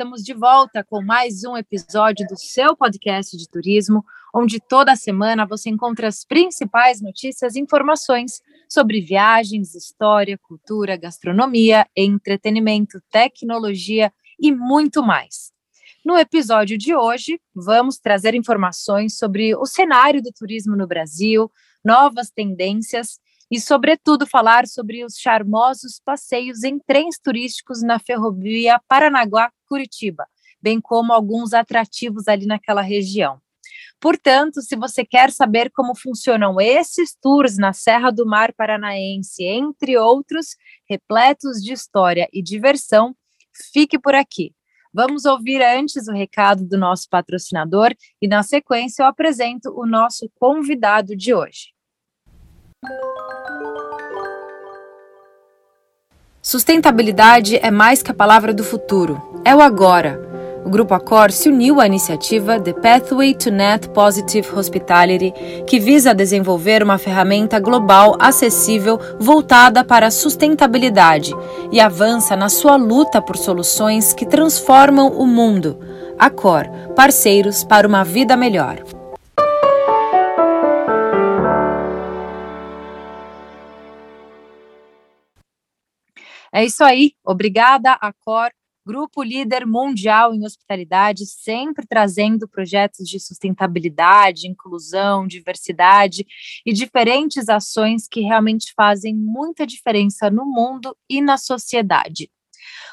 estamos de volta com mais um episódio do seu podcast de turismo, onde toda semana você encontra as principais notícias e informações sobre viagens, história, cultura, gastronomia, entretenimento, tecnologia e muito mais. No episódio de hoje, vamos trazer informações sobre o cenário do turismo no Brasil, novas tendências e, sobretudo, falar sobre os charmosos passeios em trens turísticos na ferrovia Paranaguá-Curitiba, bem como alguns atrativos ali naquela região. Portanto, se você quer saber como funcionam esses tours na Serra do Mar Paranaense, entre outros, repletos de história e diversão, fique por aqui. Vamos ouvir antes o recado do nosso patrocinador e, na sequência, eu apresento o nosso convidado de hoje. Sustentabilidade é mais que a palavra do futuro, é o agora. O Grupo Accor se uniu à iniciativa The Pathway to Net Positive Hospitality, que visa desenvolver uma ferramenta global acessível voltada para a sustentabilidade e avança na sua luta por soluções que transformam o mundo. Accor, parceiros para uma vida melhor. É isso aí. Obrigada, Accor, grupo líder mundial em hospitalidade, sempre trazendo projetos de sustentabilidade, inclusão, diversidade e diferentes ações que realmente fazem muita diferença no mundo e na sociedade.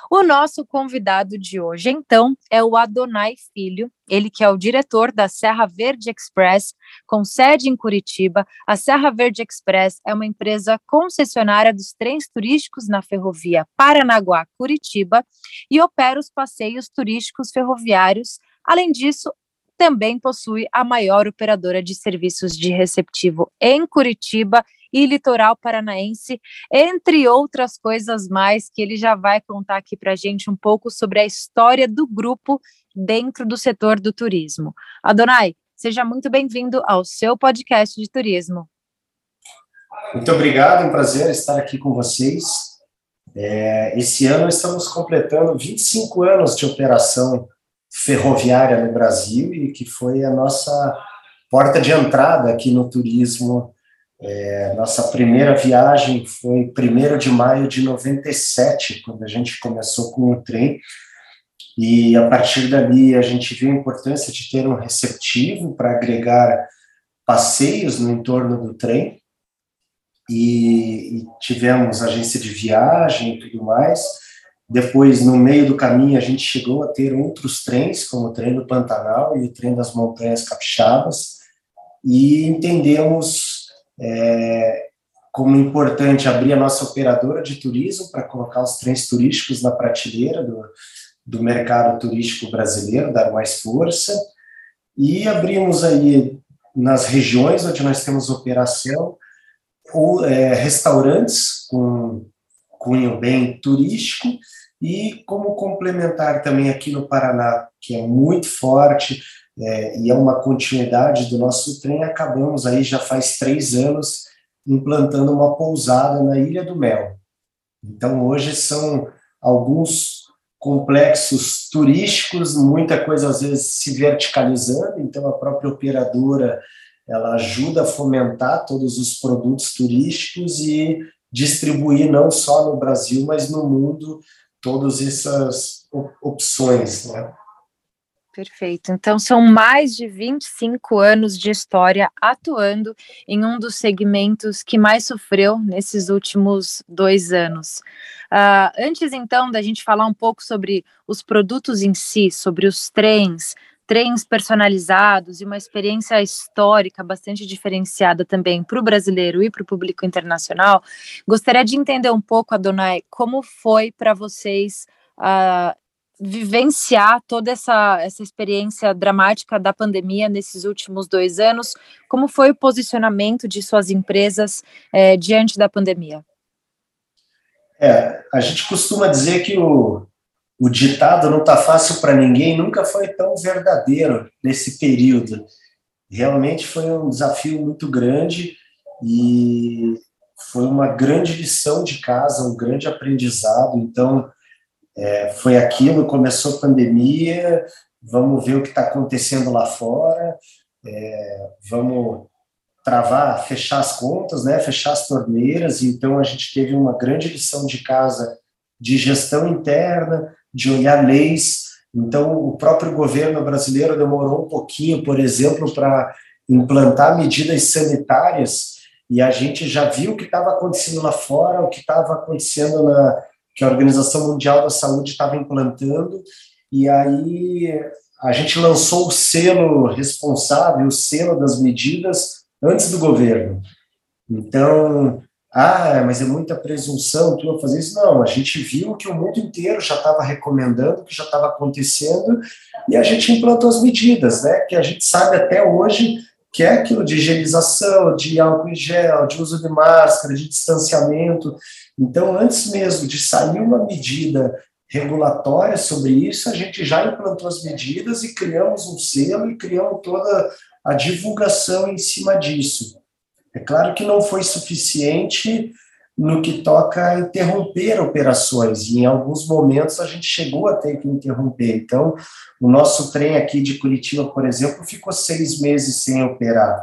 O nosso convidado de hoje, então, é o Adonai Filho, ele que é o diretor da Serra Verde Express, com sede em Curitiba. A Serra Verde Express é uma empresa concessionária dos trens turísticos na ferrovia Paranaguá-Curitiba e opera os passeios turísticos ferroviários. Além disso, também possui a maior operadora de serviços de receptivo em Curitiba e litoral paranaense, entre outras coisas mais que ele já vai contar aqui para a gente um pouco sobre a história do grupo dentro do setor do turismo. Adonai, seja muito bem-vindo ao seu podcast de turismo. Muito obrigado, é um prazer estar aqui com vocês. É, esse ano estamos completando 25 anos de operação ferroviária no Brasil e que foi a nossa porta de entrada aqui no turismo é, nossa primeira viagem foi 1 de maio de 97, quando a gente começou com o trem, e a partir dali a gente viu a importância de ter um receptivo para agregar passeios no entorno do trem, e, e tivemos agência de viagem e tudo mais. Depois, no meio do caminho, a gente chegou a ter outros trens, como o trem do Pantanal e o trem das Montanhas Capixabas, e entendemos é, como importante abrir a nossa operadora de turismo para colocar os trens turísticos na prateleira do, do mercado turístico brasileiro, dar mais força, e abrimos aí nas regiões onde nós temos operação, ou, é, restaurantes com cunho bem turístico, e como complementar também aqui no Paraná, que é muito forte, é, e é uma continuidade do nosso trem, acabamos aí já faz três anos implantando uma pousada na Ilha do Mel. Então hoje são alguns complexos turísticos, muita coisa às vezes se verticalizando, então a própria operadora ela ajuda a fomentar todos os produtos turísticos e distribuir não só no Brasil, mas no mundo todas essas opções, né? Perfeito. Então, são mais de 25 anos de história atuando em um dos segmentos que mais sofreu nesses últimos dois anos. Uh, antes, então, da gente falar um pouco sobre os produtos em si, sobre os trens, trens personalizados e uma experiência histórica bastante diferenciada também para o brasileiro e para o público internacional, gostaria de entender um pouco, Adonai, como foi para vocês. Uh, vivenciar toda essa, essa experiência dramática da pandemia nesses últimos dois anos. Como foi o posicionamento de suas empresas é, diante da pandemia? É, a gente costuma dizer que o, o ditado não está fácil para ninguém nunca foi tão verdadeiro nesse período. Realmente foi um desafio muito grande e foi uma grande lição de casa, um grande aprendizado. Então, é, foi aquilo, começou a pandemia, vamos ver o que está acontecendo lá fora, é, vamos travar, fechar as contas, né, fechar as torneiras. Então, a gente teve uma grande lição de casa de gestão interna, de olhar leis. Então, o próprio governo brasileiro demorou um pouquinho, por exemplo, para implantar medidas sanitárias, e a gente já viu o que estava acontecendo lá fora, o que estava acontecendo na, que a Organização Mundial da Saúde estava implantando, e aí a gente lançou o selo responsável, o selo das medidas, antes do governo. Então, ah, mas é muita presunção tu fazer isso. Não, a gente viu que o mundo inteiro já estava recomendando, que já estava acontecendo, e a gente implantou as medidas, né? Que a gente sabe até hoje que é aquilo de higienização, de álcool em gel, de uso de máscara, de distanciamento. Então, antes mesmo de sair uma medida regulatória sobre isso, a gente já implantou as medidas e criamos um selo e criamos toda a divulgação em cima disso. É claro que não foi suficiente no que toca a interromper operações, e em alguns momentos a gente chegou a ter que interromper. Então, o nosso trem aqui de Curitiba, por exemplo, ficou seis meses sem operar.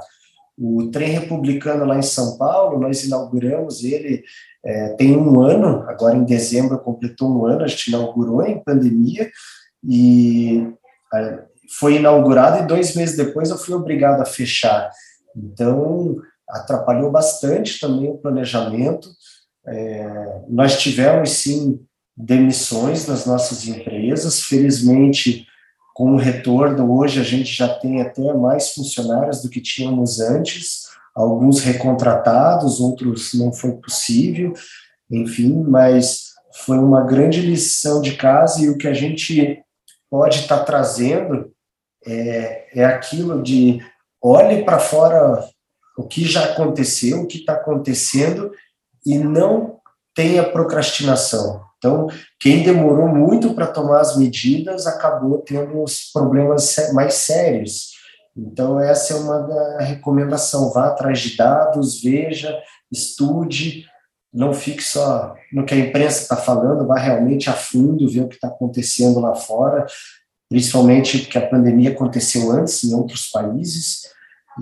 O trem republicano lá em São Paulo, nós inauguramos ele é, tem um ano, agora em dezembro completou um ano, a gente inaugurou em pandemia, e é, foi inaugurado e dois meses depois eu fui obrigado a fechar. Então, atrapalhou bastante também o planejamento. É, nós tivemos, sim, demissões nas nossas empresas. Felizmente, com o retorno, hoje a gente já tem até mais funcionários do que tínhamos antes, alguns recontratados, outros não foi possível, enfim, mas foi uma grande lição de casa e o que a gente pode estar tá trazendo é, é aquilo de olhe para fora o que já aconteceu, o que está acontecendo e não tenha procrastinação. Então, quem demorou muito para tomar as medidas acabou tendo os problemas mais sérios. Então, essa é uma recomendação: vá atrás de dados, veja, estude, não fique só no que a imprensa está falando, vá realmente a fundo ver o que está acontecendo lá fora, principalmente porque a pandemia aconteceu antes em outros países.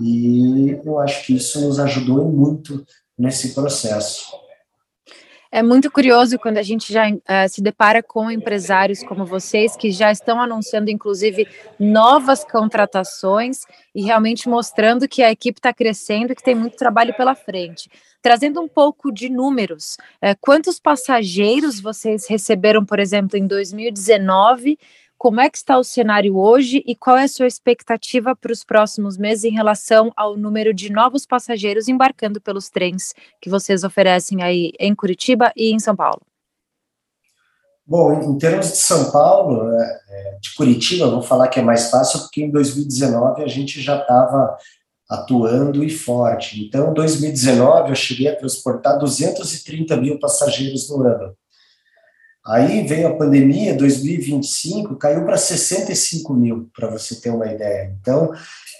E eu acho que isso nos ajudou muito nesse processo. É muito curioso quando a gente já uh, se depara com empresários como vocês, que já estão anunciando, inclusive, novas contratações e realmente mostrando que a equipe está crescendo e que tem muito trabalho pela frente. Trazendo um pouco de números, uh, quantos passageiros vocês receberam, por exemplo, em 2019 como é que está o cenário hoje e qual é a sua expectativa para os próximos meses em relação ao número de novos passageiros embarcando pelos trens que vocês oferecem aí em Curitiba e em São Paulo? Bom, em termos de São Paulo, é, é, de Curitiba, vou falar que é mais fácil, porque em 2019 a gente já estava atuando e forte. Então, em 2019 eu cheguei a transportar 230 mil passageiros no ano. Aí veio a pandemia, 2025 caiu para 65 mil, para você ter uma ideia. Então,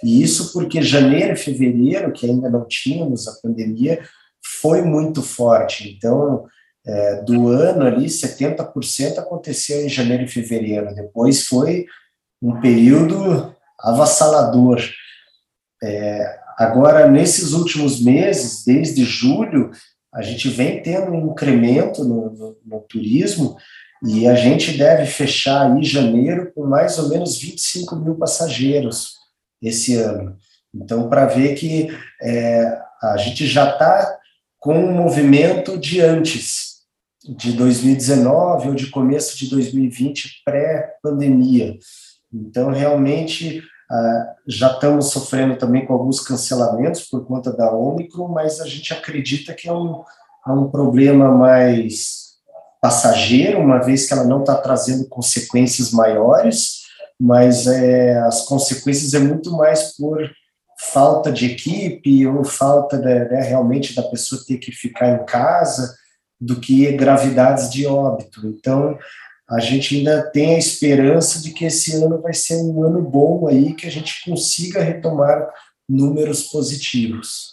e isso porque janeiro e fevereiro, que ainda não tínhamos a pandemia, foi muito forte. Então, é, do ano ali, 70% aconteceu em janeiro e fevereiro. Depois foi um período avassalador. É, agora, nesses últimos meses, desde julho, a gente vem tendo um incremento no, no, no, turismo e a gente deve fechar aí janeiro com mais ou menos 25 mil passageiros esse ano. Então, para ver que é, a gente já está com um movimento de antes, de 2019 ou de começo de 2020, pré-pandemia. Então, realmente, ah, já estamos sofrendo também com alguns cancelamentos por conta da Omicron, mas a gente acredita que é um, é um problema mais passageiro, uma vez que ela não está trazendo consequências maiores, mas é, as consequências é muito mais por falta de equipe ou falta de, né, realmente da pessoa ter que ficar em casa do que gravidades de óbito. Então, a gente ainda tem a esperança de que esse ano vai ser um ano bom aí, que a gente consiga retomar números positivos.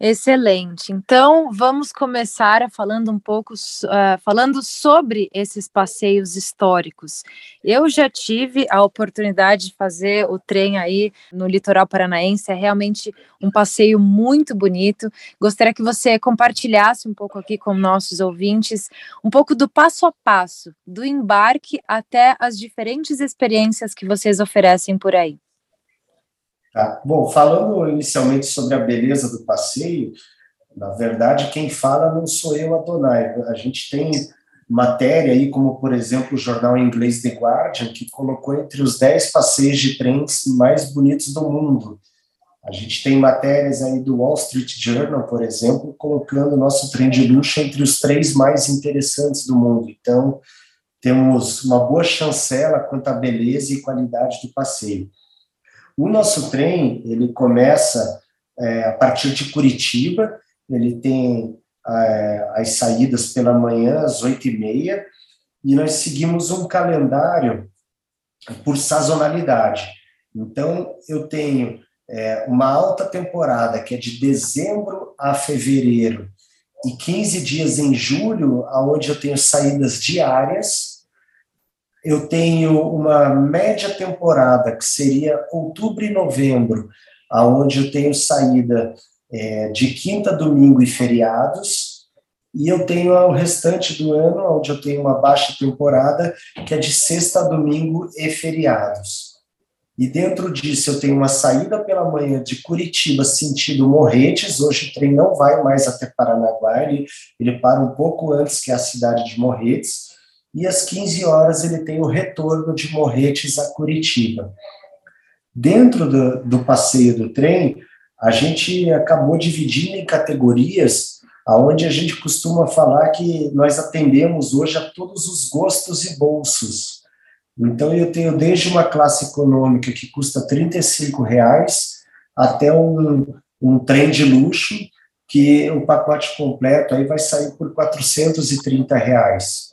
Excelente. Então, vamos começar falando um pouco, uh, falando sobre esses passeios históricos. Eu já tive a oportunidade de fazer o trem aí no litoral paranaense, é realmente um passeio muito bonito. Gostaria que você compartilhasse um pouco aqui com nossos ouvintes um pouco do passo a passo, do embarque até as diferentes experiências que vocês oferecem por aí. Tá? Bom, falando inicialmente sobre a beleza do passeio, na verdade, quem fala não sou eu, Adonai. A gente tem matéria aí, como por exemplo o jornal inglês The Guardian, que colocou entre os 10 passeios de trens mais bonitos do mundo. A gente tem matérias aí do Wall Street Journal, por exemplo, colocando o nosso trem de luxo entre os três mais interessantes do mundo. Então, temos uma boa chancela quanto à beleza e qualidade do passeio. O nosso trem, ele começa é, a partir de Curitiba, ele tem é, as saídas pela manhã às oito e meia, e nós seguimos um calendário por sazonalidade. Então, eu tenho é, uma alta temporada, que é de dezembro a fevereiro, e 15 dias em julho, aonde eu tenho saídas diárias, eu tenho uma média temporada, que seria outubro e novembro, aonde eu tenho saída é, de quinta, domingo e feriados, e eu tenho o restante do ano, onde eu tenho uma baixa temporada, que é de sexta domingo e feriados. E dentro disso eu tenho uma saída pela manhã de Curitiba, sentido Morretes. Hoje o trem não vai mais até Paranaguá, ele, ele para um pouco antes que é a cidade de Morretes e às 15 horas ele tem o retorno de Morretes a Curitiba. Dentro do, do passeio do trem, a gente acabou dividindo em categorias, aonde a gente costuma falar que nós atendemos hoje a todos os gostos e bolsos. Então eu tenho desde uma classe econômica que custa R$ reais até um, um trem de luxo que o pacote completo aí vai sair por 430 reais.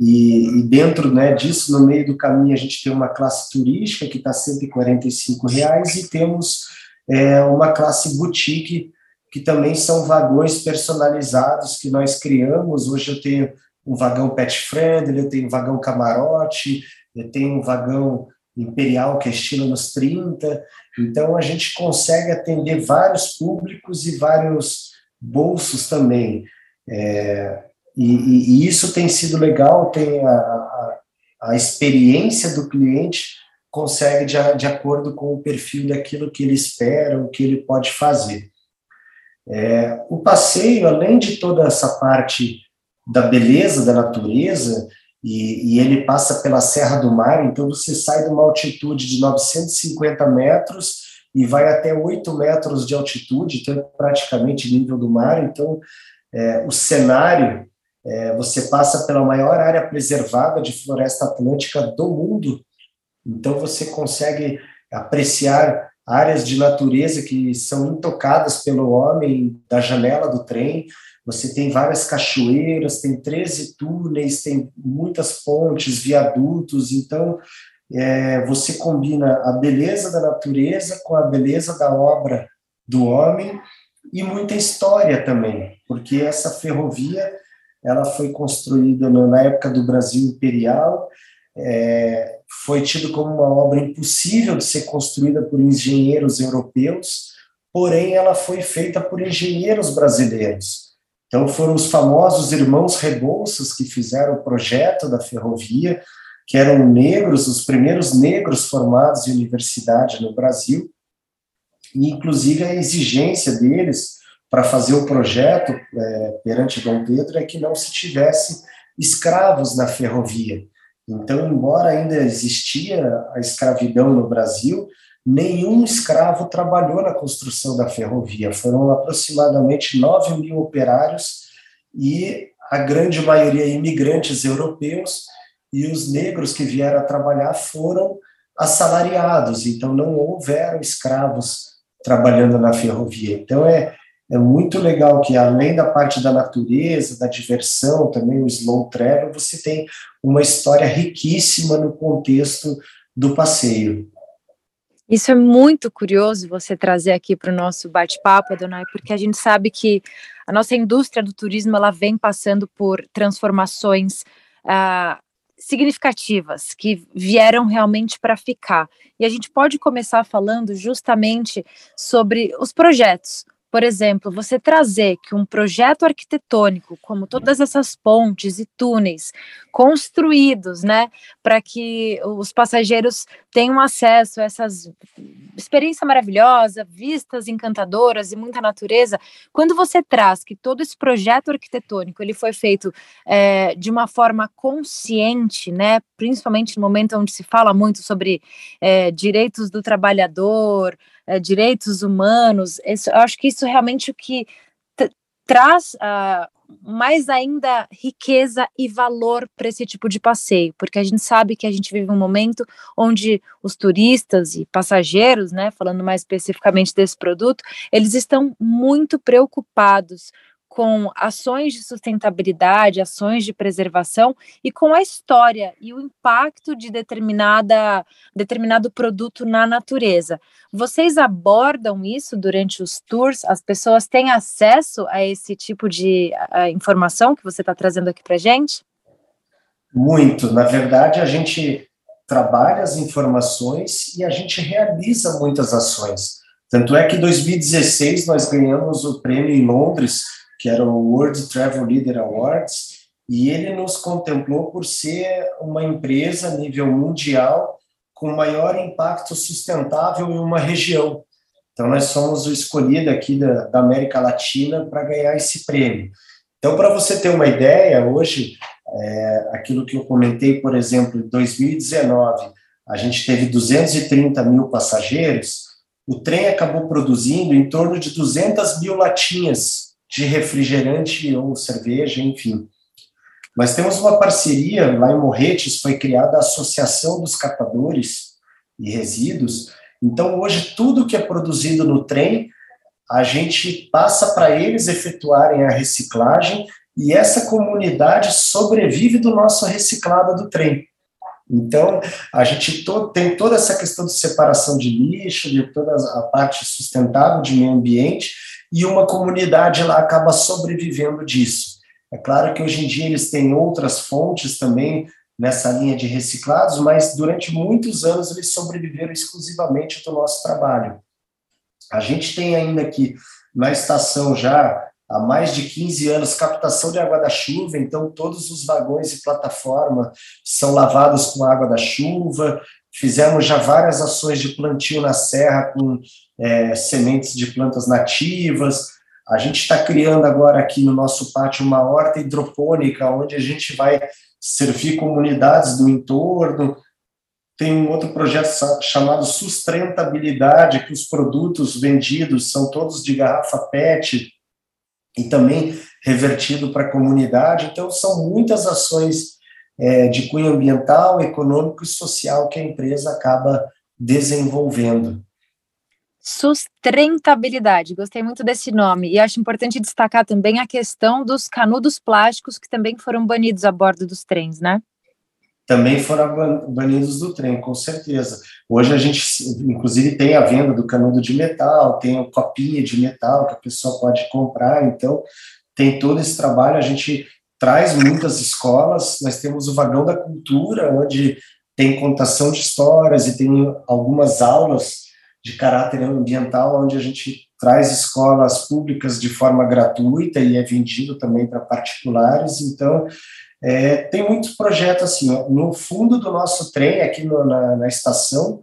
E, e, dentro né, disso, no meio do caminho, a gente tem uma classe turística que está R$ reais e temos é, uma classe boutique que também são vagões personalizados que nós criamos. Hoje eu tenho um vagão pet friendly, eu tenho um vagão camarote, eu tenho um vagão imperial que é estilo nos 30. Então a gente consegue atender vários públicos e vários bolsos também. É, e, e, e, isso tem sido legal, tem a, a, a experiência do cliente consegue de, de, acordo com o perfil daquilo que ele espera, o que ele pode fazer. É, o passeio, além de toda essa parte da beleza da natureza, e, e, ele passa pela Serra do Mar, então você sai de uma altitude de 950 metros e vai até 8 metros de altitude, então praticamente nível do mar, então é, o cenário é, você passa pela maior área preservada de floresta atlântica do mundo, então você consegue apreciar áreas de natureza que são intocadas pelo homem da janela do trem. Você tem várias cachoeiras, tem 13 túneis, tem muitas pontes, viadutos. Então, é, você combina a beleza da natureza com a beleza da obra do homem e muita história também, porque essa ferrovia ela foi construída na época do Brasil Imperial, é, foi tido como uma obra impossível de ser construída por engenheiros europeus, porém ela foi feita por engenheiros brasileiros. Então foram os famosos irmãos Rebouças que fizeram o projeto da ferrovia, que eram negros, os primeiros negros formados em universidade no Brasil, e inclusive a exigência deles para fazer o projeto é, perante Dom Pedro é que não se tivesse escravos na ferrovia. Então, embora ainda existia a escravidão no Brasil, nenhum escravo trabalhou na construção da ferrovia. Foram aproximadamente 9 mil operários e a grande maioria imigrantes europeus, e os negros que vieram a trabalhar foram assalariados, então não houveram escravos trabalhando na ferrovia. Então é, é muito legal que, além da parte da natureza, da diversão, também o slow travel, você tem uma história riquíssima no contexto do passeio. Isso é muito curioso você trazer aqui para o nosso bate-papo, Adonai, porque a gente sabe que a nossa indústria do turismo ela vem passando por transformações uh, significativas que vieram realmente para ficar. E a gente pode começar falando justamente sobre os projetos, por exemplo, você trazer que um projeto arquitetônico, como todas essas pontes e túneis construídos, né, para que os passageiros tenham acesso a essas experiência maravilhosa, vistas encantadoras e muita natureza, quando você traz que todo esse projeto arquitetônico ele foi feito é, de uma forma consciente, né, principalmente no momento onde se fala muito sobre é, direitos do trabalhador, é, direitos humanos, isso, eu acho que isso realmente o que traz uh, mais ainda riqueza e valor para esse tipo de passeio, porque a gente sabe que a gente vive um momento onde os turistas e passageiros, né, falando mais especificamente desse produto, eles estão muito preocupados com ações de sustentabilidade, ações de preservação e com a história e o impacto de determinada, determinado produto na natureza. Vocês abordam isso durante os tours? As pessoas têm acesso a esse tipo de a, informação que você está trazendo aqui para gente? Muito. Na verdade, a gente trabalha as informações e a gente realiza muitas ações. Tanto é que em 2016 nós ganhamos o prêmio em Londres que era o World Travel Leader Awards, e ele nos contemplou por ser uma empresa a nível mundial com maior impacto sustentável em uma região. Então, nós somos o escolhido aqui da, da América Latina para ganhar esse prêmio. Então, para você ter uma ideia, hoje, é, aquilo que eu comentei, por exemplo, em 2019, a gente teve 230 mil passageiros, o trem acabou produzindo em torno de 200 mil latinhas de refrigerante ou cerveja, enfim. Mas temos uma parceria, lá em Morretes foi criada a Associação dos Catadores e Resíduos, então hoje tudo que é produzido no trem, a gente passa para eles efetuarem a reciclagem e essa comunidade sobrevive do nosso reciclado do trem. Então, a gente to tem toda essa questão de separação de lixo, de toda a parte sustentável de meio ambiente, e uma comunidade lá acaba sobrevivendo disso. É claro que hoje em dia eles têm outras fontes também nessa linha de reciclados, mas durante muitos anos eles sobreviveram exclusivamente do nosso trabalho. A gente tem ainda aqui na estação já há mais de 15 anos captação de água da chuva, então todos os vagões e plataforma são lavados com água da chuva. Fizemos já várias ações de plantio na serra com é, sementes de plantas nativas. A gente está criando agora aqui no nosso pátio uma horta hidropônica, onde a gente vai servir comunidades do entorno. Tem um outro projeto chamado Sustentabilidade, que os produtos vendidos são todos de garrafa PET e também revertido para a comunidade. Então, são muitas ações é, de cunho ambiental, econômico e social que a empresa acaba desenvolvendo. Sustentabilidade, gostei muito desse nome. E acho importante destacar também a questão dos canudos plásticos que também foram banidos a bordo dos trens, né? Também foram banidos do trem, com certeza. Hoje a gente, inclusive, tem a venda do canudo de metal, tem a copinha de metal que a pessoa pode comprar, então tem todo esse trabalho. A gente traz muitas escolas, nós temos o Vagão da Cultura, onde tem contação de histórias e tem algumas aulas de caráter ambiental, onde a gente traz escolas públicas de forma gratuita e é vendido também para particulares. Então, é, tem muitos projetos assim. Ó, no fundo do nosso trem, aqui no, na, na estação,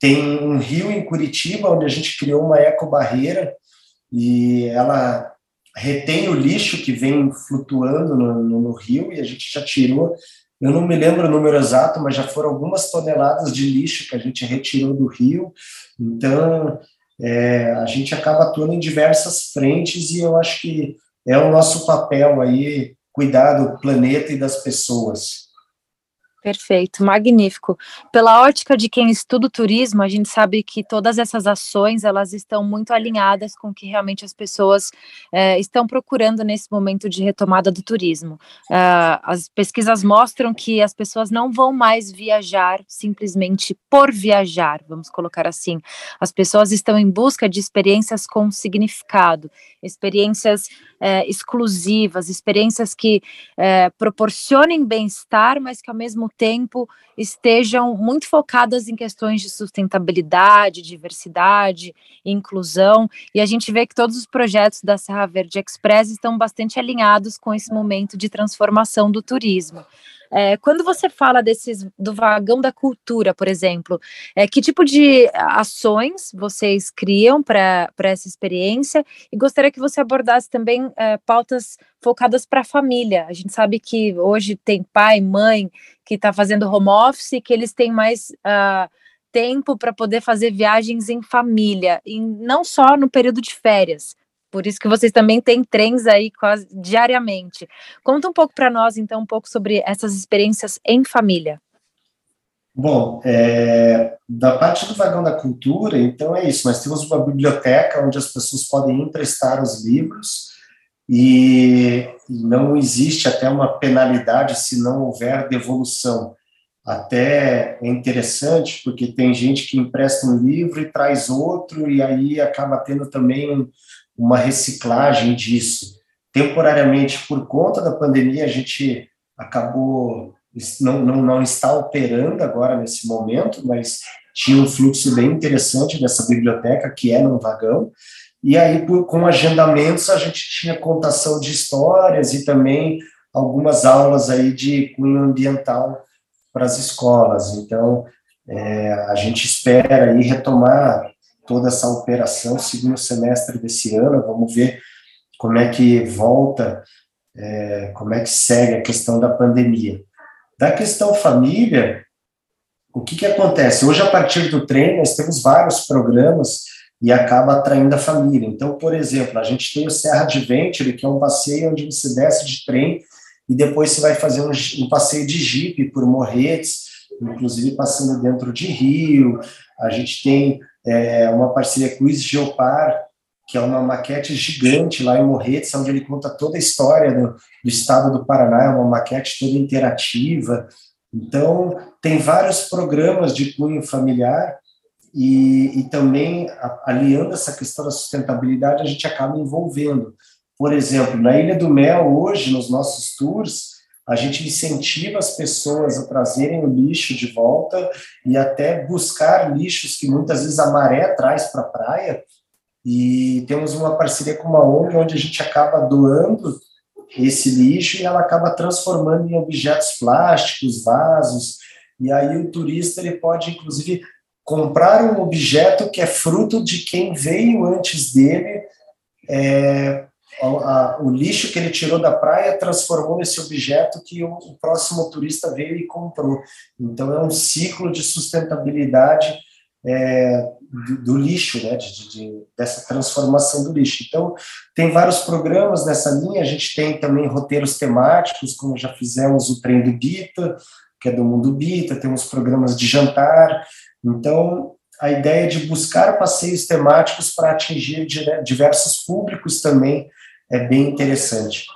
tem um rio em Curitiba, onde a gente criou uma ecobarreira e ela retém o lixo que vem flutuando no, no, no rio e a gente já tirou eu não me lembro o número exato, mas já foram algumas toneladas de lixo que a gente retirou do rio. Então, é, a gente acaba atuando em diversas frentes e eu acho que é o nosso papel aí cuidar do planeta e das pessoas. Perfeito, magnífico. Pela ótica de quem estuda o turismo, a gente sabe que todas essas ações elas estão muito alinhadas com o que realmente as pessoas é, estão procurando nesse momento de retomada do turismo. Uh, as pesquisas mostram que as pessoas não vão mais viajar simplesmente por viajar, vamos colocar assim. As pessoas estão em busca de experiências com significado, experiências é, exclusivas, experiências que é, proporcionem bem-estar, mas que ao mesmo tempo estejam muito focadas em questões de sustentabilidade, diversidade, inclusão. E a gente vê que todos os projetos da Serra Verde Express estão bastante alinhados com esse momento de transformação do turismo. É, quando você fala desses do vagão da cultura, por exemplo, é, que tipo de ações vocês criam para essa experiência? E gostaria que você abordasse também é, pautas focadas para a família. A gente sabe que hoje tem pai, mãe que está fazendo home office, que eles têm mais uh, tempo para poder fazer viagens em família, e não só no período de férias. Por isso que vocês também têm trens aí quase diariamente. Conta um pouco para nós, então, um pouco sobre essas experiências em família. Bom, é, da parte do vagão da cultura, então é isso. Nós temos uma biblioteca onde as pessoas podem emprestar os livros e não existe até uma penalidade se não houver devolução. Até é interessante porque tem gente que empresta um livro e traz outro e aí acaba tendo também uma reciclagem disso. Temporariamente, por conta da pandemia, a gente acabou, não, não, não está operando agora nesse momento, mas tinha um fluxo bem interessante dessa biblioteca, que é num vagão, e aí, por, com agendamentos, a gente tinha contação de histórias e também algumas aulas aí de cunho ambiental para as escolas. Então, é, a gente espera aí retomar toda essa operação segundo semestre desse ano. Vamos ver como é que volta, é, como é que segue a questão da pandemia. Da questão família, o que, que acontece? Hoje, a partir do trem, nós temos vários programas e acaba atraindo a família. Então, por exemplo, a gente tem o Serra Adventure, que é um passeio onde você desce de trem e depois você vai fazer um, um passeio de jipe por Morretes, inclusive passando dentro de rio. A gente tem é, uma parceria com o Geopar, que é uma maquete gigante lá em Morretes, onde ele conta toda a história do, do estado do Paraná, é uma maquete toda interativa. Então, tem vários programas de cunho familiar e, e também, a, aliando essa questão da sustentabilidade, a gente acaba envolvendo. Por exemplo, na Ilha do Mel, hoje, nos nossos tours, a gente incentiva as pessoas a trazerem o lixo de volta e até buscar lixos que muitas vezes a maré traz para a praia. E temos uma parceria com uma ONG onde a gente acaba doando esse lixo e ela acaba transformando em objetos plásticos, vasos. E aí o turista ele pode inclusive comprar um objeto que é fruto de quem veio antes dele é, a, o lixo que ele tirou da praia transformou nesse objeto que o, o, próximo turista veio e comprou. Então é um ciclo de sustentabilidade é, do, do, lixo, né, de, de, dessa transformação do lixo. Então tem vários programas nessa linha. A gente tem também roteiros temáticos, como já fizemos o trem do Bita, que é do Mundo Bita. Temos programas de jantar. Então a ideia de buscar passeios temáticos para atingir diversos públicos também é bem interessante.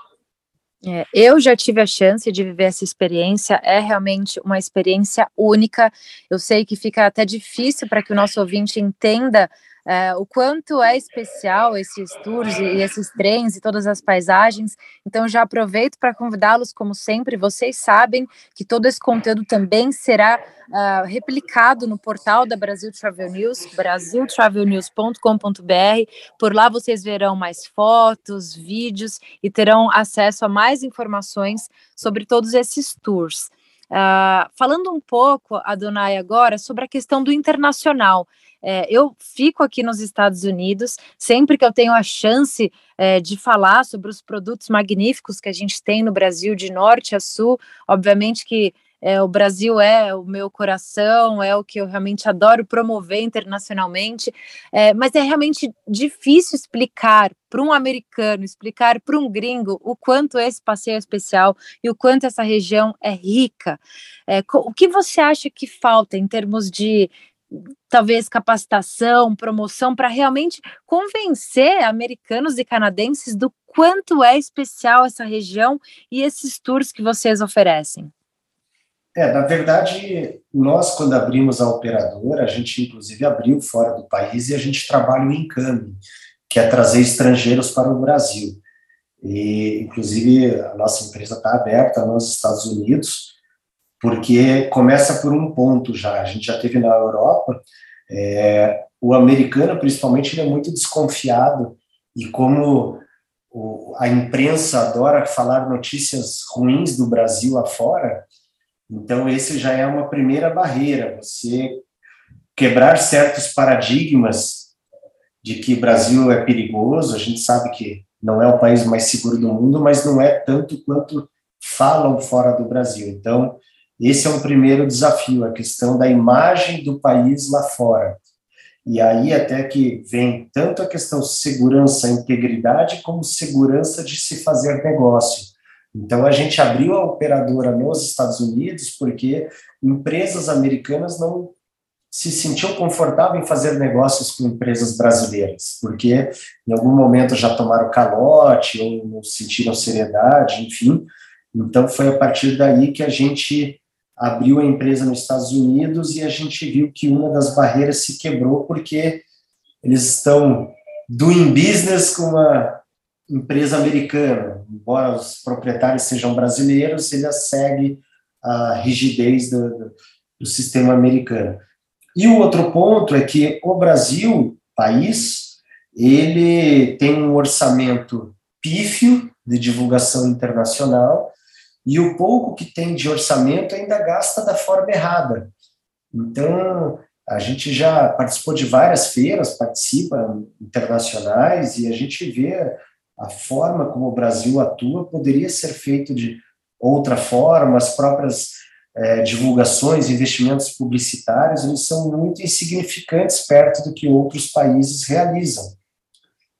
É, eu já tive a chance de viver essa experiência, é realmente uma experiência única. Eu sei que fica até difícil para que o nosso ouvinte entenda é, o quanto é especial esses tours e esses trens e todas as paisagens. Então, já aproveito para convidá-los, como sempre. Vocês sabem que todo esse conteúdo também será uh, replicado no portal da Brasil Travel News, brasiltravelnews.com.br. Por lá vocês verão mais fotos, vídeos e terão acesso a mais informações sobre todos esses tours. Uh, falando um pouco, Adonai, agora sobre a questão do internacional. É, eu fico aqui nos Estados Unidos, sempre que eu tenho a chance é, de falar sobre os produtos magníficos que a gente tem no Brasil, de norte a sul, obviamente que é, o Brasil é o meu coração, é o que eu realmente adoro promover internacionalmente, é, mas é realmente difícil explicar para um americano, explicar para um gringo o quanto esse passeio é especial e o quanto essa região é rica. É, o que você acha que falta em termos de talvez capacitação, promoção, para realmente convencer americanos e canadenses do quanto é especial essa região e esses tours que vocês oferecem? É, na verdade, nós, quando abrimos a operadora, a gente inclusive abriu fora do país e a gente trabalha o Encame, que é trazer estrangeiros para o Brasil. E, inclusive, a nossa empresa está aberta nos Estados Unidos, porque começa por um ponto já. A gente já teve na Europa, é, o americano, principalmente, ele é muito desconfiado, e como o, a imprensa adora falar notícias ruins do Brasil afora, então esse já é uma primeira barreira, você quebrar certos paradigmas de que Brasil é perigoso, a gente sabe que não é o país mais seguro do mundo, mas não é tanto quanto falam fora do Brasil. Então, esse é um primeiro desafio, a questão da imagem do país lá fora. E aí até que vem tanto a questão segurança, integridade, como segurança de se fazer negócio. Então a gente abriu a operadora nos Estados Unidos porque empresas americanas não se sentiam confortáveis em fazer negócios com empresas brasileiras, porque em algum momento já tomaram calote ou não sentiram seriedade, enfim. Então foi a partir daí que a gente abriu a empresa nos Estados Unidos e a gente viu que uma das barreiras se quebrou porque eles estão doing business com uma empresa americana. Embora os proprietários sejam brasileiros, ele segue a rigidez do, do, do sistema americano. E o outro ponto é que o Brasil, país, ele tem um orçamento pífio de divulgação internacional e o pouco que tem de orçamento ainda gasta da forma errada. Então, a gente já participou de várias feiras, participa internacionais, e a gente vê a forma como o Brasil atua poderia ser feito de outra forma, as próprias é, divulgações, investimentos publicitários, eles são muito insignificantes perto do que outros países realizam.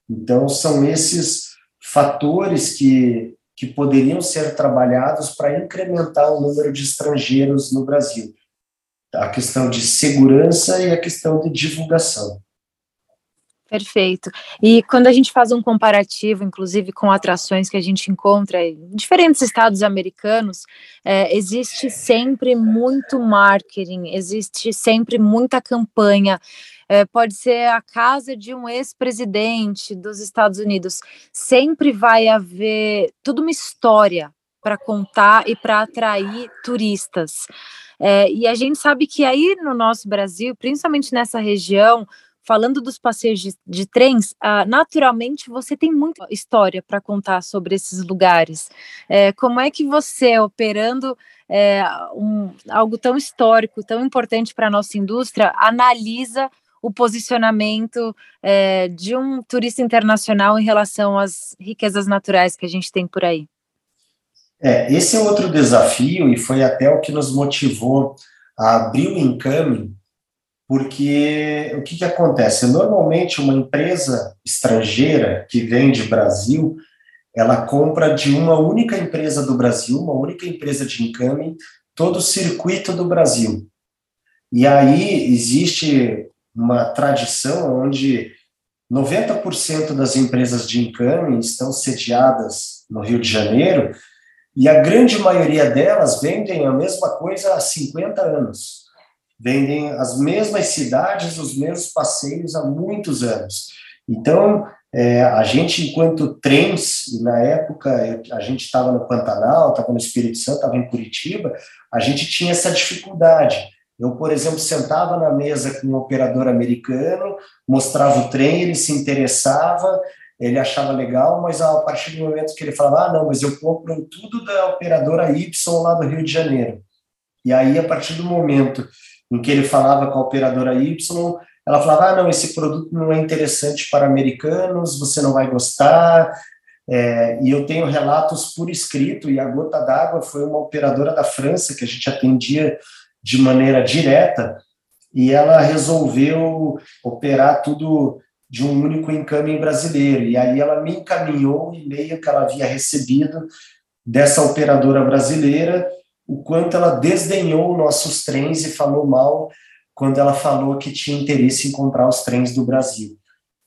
Então, são esses fatores que que poderiam ser trabalhados para incrementar o número de estrangeiros no Brasil. A questão de segurança e a questão de divulgação. Perfeito. E quando a gente faz um comparativo, inclusive com atrações que a gente encontra em diferentes estados americanos, é, existe sempre muito marketing, existe sempre muita campanha. É, pode ser a casa de um ex-presidente dos Estados Unidos. Sempre vai haver toda uma história para contar e para atrair turistas. É, e a gente sabe que aí no nosso Brasil, principalmente nessa região, falando dos passeios de, de trens, ah, naturalmente você tem muita história para contar sobre esses lugares. É, como é que você, operando é, um, algo tão histórico, tão importante para a nossa indústria, analisa o posicionamento é, de um turista internacional em relação às riquezas naturais que a gente tem por aí? É, esse é outro desafio e foi até o que nos motivou a abrir o Encame porque o que, que acontece? Normalmente, uma empresa estrangeira que vende Brasil, ela compra de uma única empresa do Brasil, uma única empresa de income, todo o circuito do Brasil. E aí existe uma tradição onde 90% das empresas de income estão sediadas no Rio de Janeiro, e a grande maioria delas vendem a mesma coisa há 50 anos vendem as mesmas cidades, os mesmos passeios há muitos anos. Então, é, a gente, enquanto trens, na época a gente estava no Pantanal, estava no Espírito Santo, estava em Curitiba, a gente tinha essa dificuldade. Eu, por exemplo, sentava na mesa com um operador americano, mostrava o trem, ele se interessava, ele achava legal, mas a partir do momento que ele falava, ah, não, mas eu compro tudo da operadora Y lá do Rio de Janeiro. E aí, a partir do momento em que ele falava com a operadora Y, ela falava: ah, não, esse produto não é interessante para americanos, você não vai gostar, É, e eu tenho relatos por escrito, e a Gota d'Água foi uma operadora da França que a gente atendia de maneira direta, e ela resolveu operar tudo de um único encame brasileiro. E aí ela me encaminhou o e-mail que ela havia recebido dessa operadora brasileira, o quanto ela desdenhou nossos trens e falou mal quando ela falou que tinha interesse em comprar os trens do Brasil.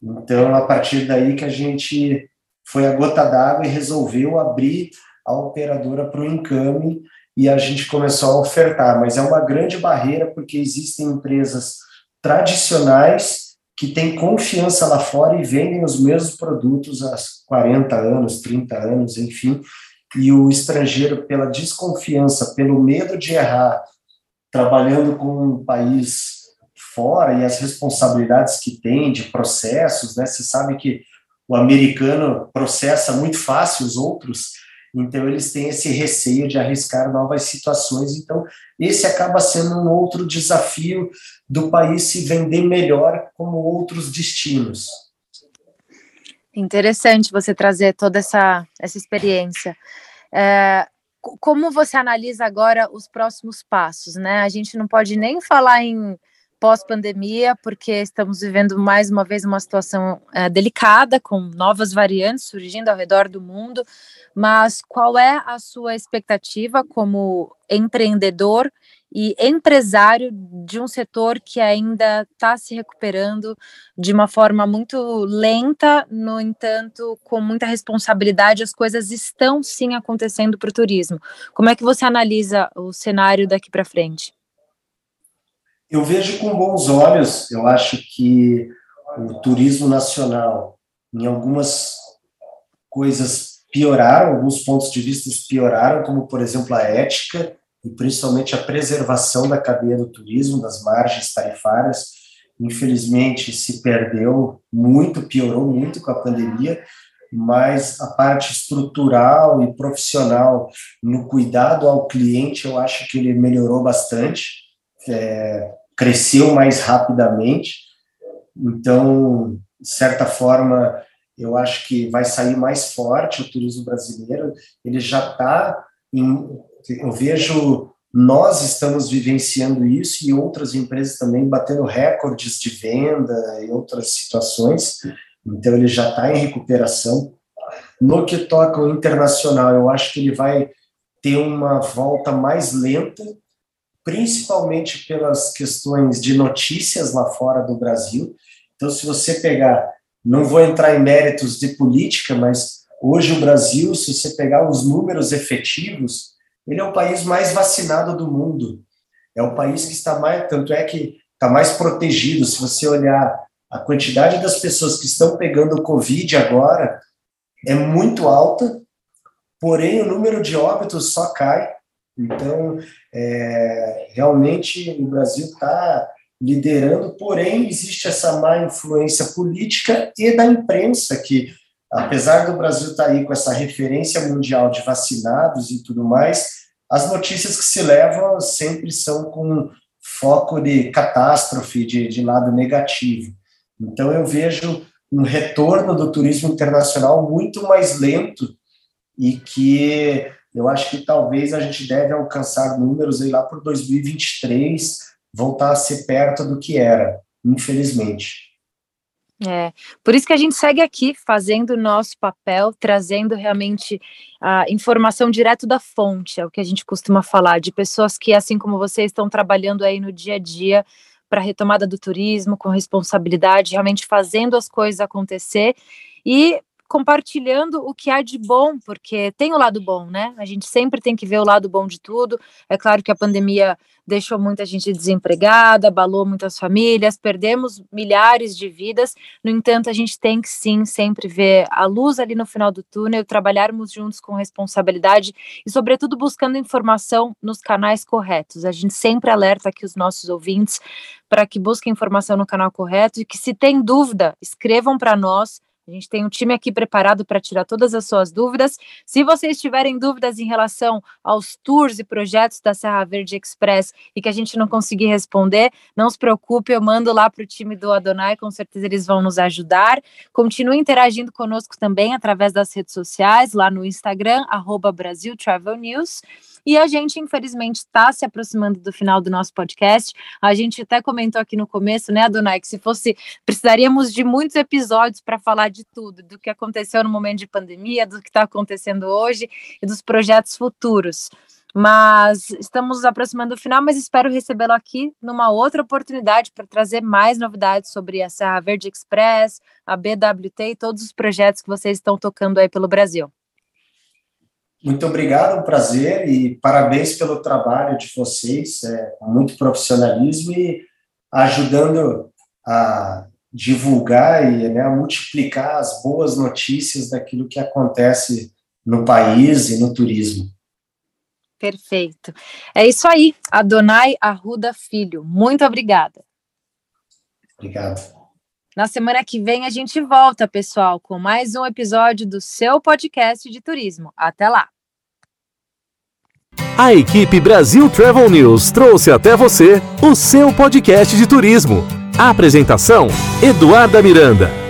Então, a partir daí que a gente foi a gota d'água e resolveu abrir a operadora para o encame e a gente começou a ofertar. Mas é uma grande barreira porque existem empresas tradicionais que têm confiança lá fora e vendem os mesmos produtos há 40 anos, 30 anos, enfim, e o estrangeiro, pela desconfiança, pelo medo de errar, trabalhando com um país fora e as responsabilidades que tem de processos, né? Você sabe que o americano processa muito fácil os outros, então eles têm esse receio de arriscar novas situações. Então, esse acaba sendo um outro desafio do país se vender melhor como outros destinos. Interessante você trazer toda essa, essa experiência. É, como você analisa agora os próximos passos, né? A gente não pode nem falar em pós-pandemia, porque estamos vivendo mais uma vez uma situação é, delicada, com novas variantes surgindo ao redor do mundo. Mas qual é a sua expectativa como empreendedor e empresário de um setor que ainda está se recuperando de uma forma muito lenta, no entanto, com muita responsabilidade, as coisas estão sim acontecendo para o turismo. Como é que você analisa o cenário daqui para frente? Eu vejo com bons olhos, eu acho que o turismo nacional, em algumas coisas pioraram, alguns pontos de vista pioraram, como, por exemplo, a ética, e principalmente a preservação da cadeia do turismo, das margens tarifárias, infelizmente se perdeu muito, piorou muito com a pandemia, mas a parte estrutural e profissional no cuidado ao cliente, eu acho que ele melhorou bastante, é, cresceu mais rapidamente, então, de certa forma, eu acho que vai sair mais forte o turismo brasileiro, ele já está eu vejo nós estamos vivenciando isso e outras empresas também batendo recordes de venda e outras situações. Então ele já está em recuperação. No que toca ao internacional, eu acho que ele vai ter uma volta mais lenta, principalmente pelas questões de notícias lá fora do Brasil. Então, se você pegar, não vou entrar em méritos de política, mas hoje o Brasil, se você pegar os números efetivos, ele é o país mais vacinado do mundo. É o país que está mais, tanto é que está mais protegido. Se você olhar a quantidade das pessoas que estão pegando o Covid agora, é muito alta, porém o número de óbitos só cai. Então, é, realmente o Brasil está liderando, porém existe essa má influência política e da imprensa que apesar do Brasil estar tá aí com essa referência mundial de vacinados e tudo mais, as notícias que se levam sempre são com foco de catástrofe, de, de lado negativo. Então, eu vejo um retorno do turismo internacional muito mais lento e que eu acho que talvez a gente deve alcançar números aí lá por 2023, voltar a ser perto do que era, infelizmente. É, por isso que a gente segue aqui fazendo o nosso papel, trazendo realmente a informação direto da fonte, é o que a gente costuma falar, de pessoas que, assim como vocês, estão trabalhando aí no dia a dia para a retomada do turismo, com responsabilidade, realmente fazendo as coisas acontecer e compartilhando o que há de bom, porque tem o lado bom, né? A gente sempre tem que ver o lado bom de tudo. É claro que a pandemia deixou muita gente desempregada, abalou muitas famílias, perdemos milhares de vidas. No entanto, a gente tem que sim sempre ver a luz ali no final do túnel, trabalharmos juntos com responsabilidade e, sobretudo, buscando informação nos canais corretos. A gente sempre alerta aqui os nossos ouvintes para que busquem informação no canal correto e que, se tem dúvida, escrevam para nós a gente tem um time aqui preparado para tirar todas as suas dúvidas. Se vocês tiverem dúvidas em relação aos tours e projetos da Serra Verde Express e que a gente não conseguir responder, não se preocupe, eu mando lá para o time do Adonai, com certeza eles vão nos ajudar. Continue interagindo conosco também através das redes sociais, lá no Instagram, arroba Brasil Travel News. E a gente, infelizmente, está se aproximando do final do nosso podcast. A gente até comentou aqui no começo, né, Adonai, que se fosse, precisaríamos de muitos episódios para falar de tudo, do que aconteceu no momento de pandemia, do que está acontecendo hoje e dos projetos futuros. Mas estamos nos aproximando do final, mas espero recebê-lo aqui numa outra oportunidade para trazer mais novidades sobre a Serra Verde Express, a BWT e todos os projetos que vocês estão tocando aí pelo Brasil. Muito obrigado, um prazer e parabéns pelo trabalho de vocês, é, muito profissionalismo e ajudando a divulgar e né, a multiplicar as boas notícias daquilo que acontece no país e no turismo. Perfeito. É isso aí, Adonai Arruda Filho. Muito obrigada. Obrigado. Na semana que vem a gente volta, pessoal, com mais um episódio do seu podcast de turismo. Até lá! A equipe Brasil Travel News trouxe até você o seu podcast de turismo. A apresentação: Eduarda Miranda.